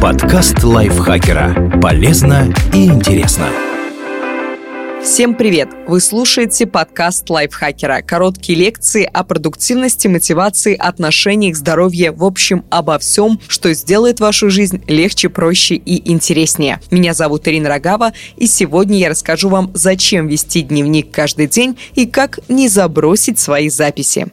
Подкаст лайфхакера. Полезно и интересно. Всем привет! Вы слушаете подкаст лайфхакера. Короткие лекции о продуктивности, мотивации, отношениях, здоровье, в общем, обо всем, что сделает вашу жизнь легче, проще и интереснее. Меня зовут Ирина Рогава, и сегодня я расскажу вам, зачем вести дневник каждый день и как не забросить свои записи.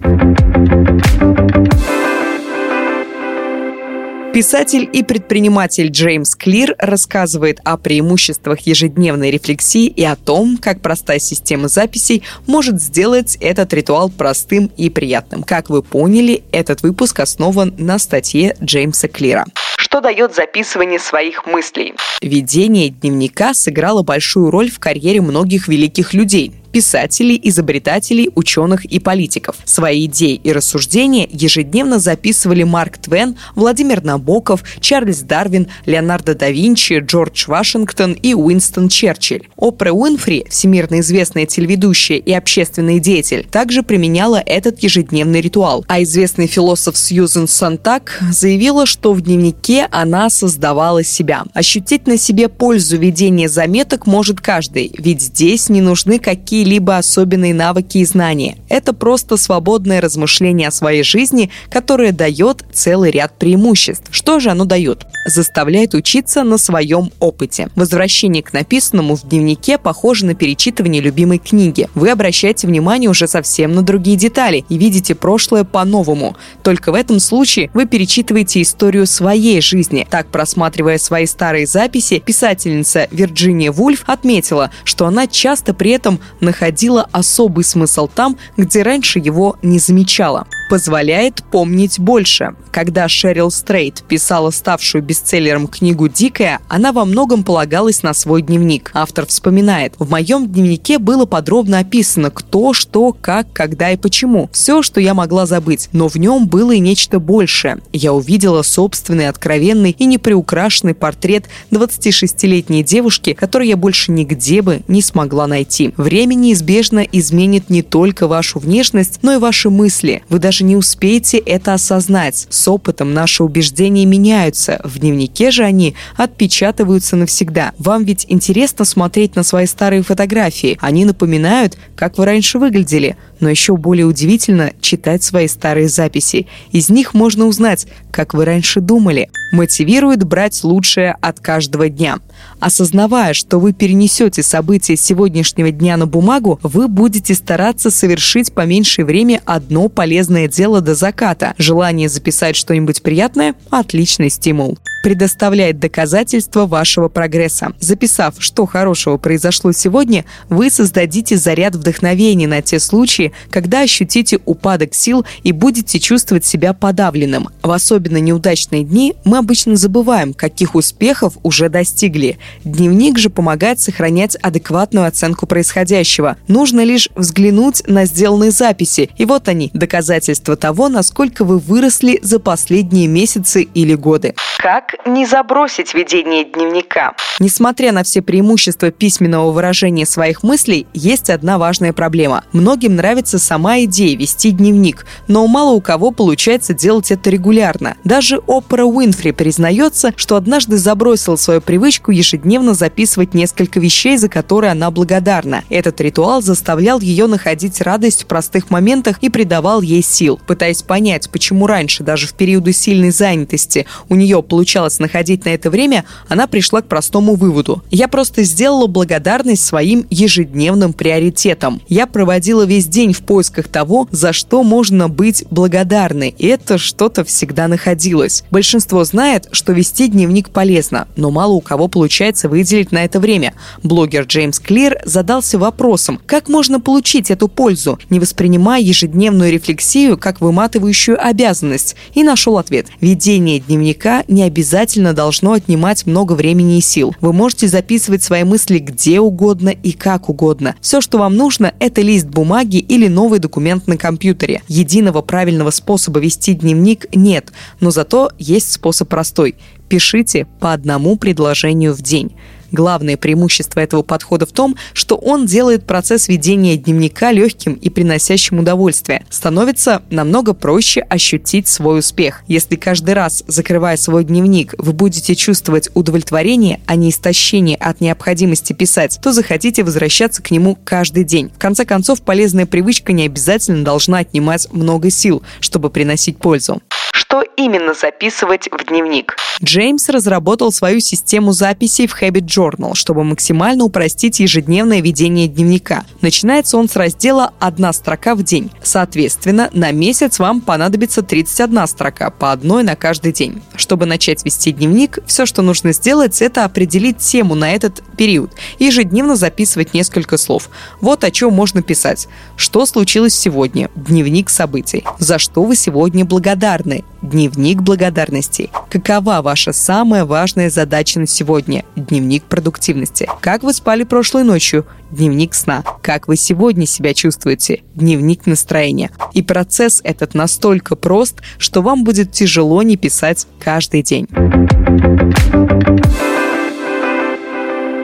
Писатель и предприниматель Джеймс Клир рассказывает о преимуществах ежедневной рефлексии и о том, как простая система записей может сделать этот ритуал простым и приятным. Как вы поняли, этот выпуск основан на статье Джеймса Клира. Что дает записывание своих мыслей? Ведение дневника сыграло большую роль в карьере многих великих людей писателей, изобретателей, ученых и политиков. Свои идеи и рассуждения ежедневно записывали Марк Твен, Владимир Набоков, Чарльз Дарвин, Леонардо да Винчи, Джордж Вашингтон и Уинстон Черчилль. Опра Уинфри, всемирно известная телеведущая и общественный деятель, также применяла этот ежедневный ритуал. А известный философ Сьюзен Сонтак заявила, что в дневнике она создавала себя. Ощутить на себе пользу ведения заметок может каждый, ведь здесь не нужны какие какие-либо особенные навыки и знания. Это просто свободное размышление о своей жизни, которое дает целый ряд преимуществ. Что же оно дает? Заставляет учиться на своем опыте. Возвращение к написанному в дневнике похоже на перечитывание любимой книги. Вы обращаете внимание уже совсем на другие детали и видите прошлое по-новому. Только в этом случае вы перечитываете историю своей жизни. Так, просматривая свои старые записи, писательница Вирджиния Вульф отметила, что она часто при этом находится находила особый смысл там, где раньше его не замечала позволяет помнить больше. Когда Шерил Стрейт писала ставшую бестселлером книгу «Дикая», она во многом полагалась на свой дневник. Автор вспоминает, «В моем дневнике было подробно описано, кто, что, как, когда и почему. Все, что я могла забыть. Но в нем было и нечто большее. Я увидела собственный, откровенный и неприукрашенный портрет 26-летней девушки, который я больше нигде бы не смогла найти. Время неизбежно изменит не только вашу внешность, но и ваши мысли. Вы даже не успеете это осознать. С опытом наши убеждения меняются. В дневнике же они отпечатываются навсегда. Вам ведь интересно смотреть на свои старые фотографии. Они напоминают, как вы раньше выглядели. Но еще более удивительно читать свои старые записи. Из них можно узнать, как вы раньше думали. Мотивирует брать лучшее от каждого дня. Осознавая, что вы перенесете события сегодняшнего дня на бумагу, вы будете стараться совершить по меньшей время одно полезное дело до заката. Желание записать что-нибудь приятное – отличный стимул предоставляет доказательства вашего прогресса. Записав, что хорошего произошло сегодня, вы создадите заряд вдохновения на те случаи, когда ощутите упадок сил и будете чувствовать себя подавленным. В особенно неудачные дни мы обычно забываем, каких успехов уже достигли. Дневник же помогает сохранять адекватную оценку происходящего. Нужно лишь взглянуть на сделанные записи, и вот они, доказательства того, насколько вы выросли за последние месяцы или годы. Как не забросить ведение дневника? Несмотря на все преимущества письменного выражения своих мыслей, есть одна важная проблема. Многим нравится сама идея вести дневник, но мало у кого получается делать это регулярно. Даже Опра Уинфри признается, что однажды забросила свою привычку ежедневно записывать несколько вещей, за которые она благодарна. Этот ритуал заставлял ее находить радость в простых моментах и придавал ей сил. Пытаясь понять, почему раньше, даже в периоды сильной занятости, у нее получалось находить на это время, она пришла к простому выводу. Я просто сделала благодарность своим ежедневным приоритетам. Я проводила весь день в поисках того, за что можно быть благодарной, и это что-то всегда находилось. Большинство знает, что вести дневник полезно, но мало у кого получается выделить на это время. Блогер Джеймс Клир задался вопросом, как можно получить эту пользу, не воспринимая ежедневную рефлексию как выматывающую обязанность, и нашел ответ. Ведение дневника не обязательно должно отнимать много времени и сил. Вы можете записывать свои мысли где угодно и как угодно. Все, что вам нужно, это лист бумаги или новый документ на компьютере. Единого правильного способа вести дневник нет, но зато есть способ простой. Пишите по одному предложению в день. Главное преимущество этого подхода в том, что он делает процесс ведения дневника легким и приносящим удовольствие. Становится намного проще ощутить свой успех. Если каждый раз, закрывая свой дневник, вы будете чувствовать удовлетворение, а не истощение от необходимости писать, то захотите возвращаться к нему каждый день. В конце концов, полезная привычка не обязательно должна отнимать много сил, чтобы приносить пользу что именно записывать в дневник. Джеймс разработал свою систему записей в Habit Journal, чтобы максимально упростить ежедневное ведение дневника. Начинается он с раздела «Одна строка в день». Соответственно, на месяц вам понадобится 31 строка, по одной на каждый день. Чтобы начать вести дневник, все, что нужно сделать, это определить тему на этот период и ежедневно записывать несколько слов. Вот о чем можно писать. Что случилось сегодня? Дневник событий. За что вы сегодня благодарны? Дневник благодарности. Какова ваша самая важная задача на сегодня? Дневник продуктивности. Как вы спали прошлой ночью? Дневник сна. Как вы сегодня себя чувствуете? Дневник настроения. И процесс этот настолько прост, что вам будет тяжело не писать каждый день.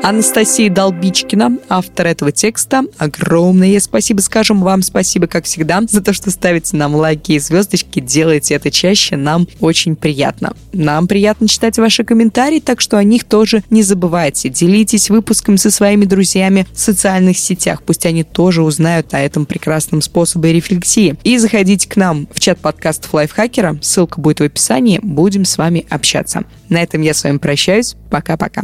Анастасия Долбичкина, автор этого текста. Огромное спасибо скажем вам. Спасибо, как всегда, за то, что ставите нам лайки и звездочки. Делайте это чаще. Нам очень приятно. Нам приятно читать ваши комментарии, так что о них тоже не забывайте. Делитесь выпуском со своими друзьями в социальных сетях. Пусть они тоже узнают о этом прекрасном способе рефлексии. И заходите к нам в чат подкастов Лайфхакера. Ссылка будет в описании. Будем с вами общаться. На этом я с вами прощаюсь. Пока-пока.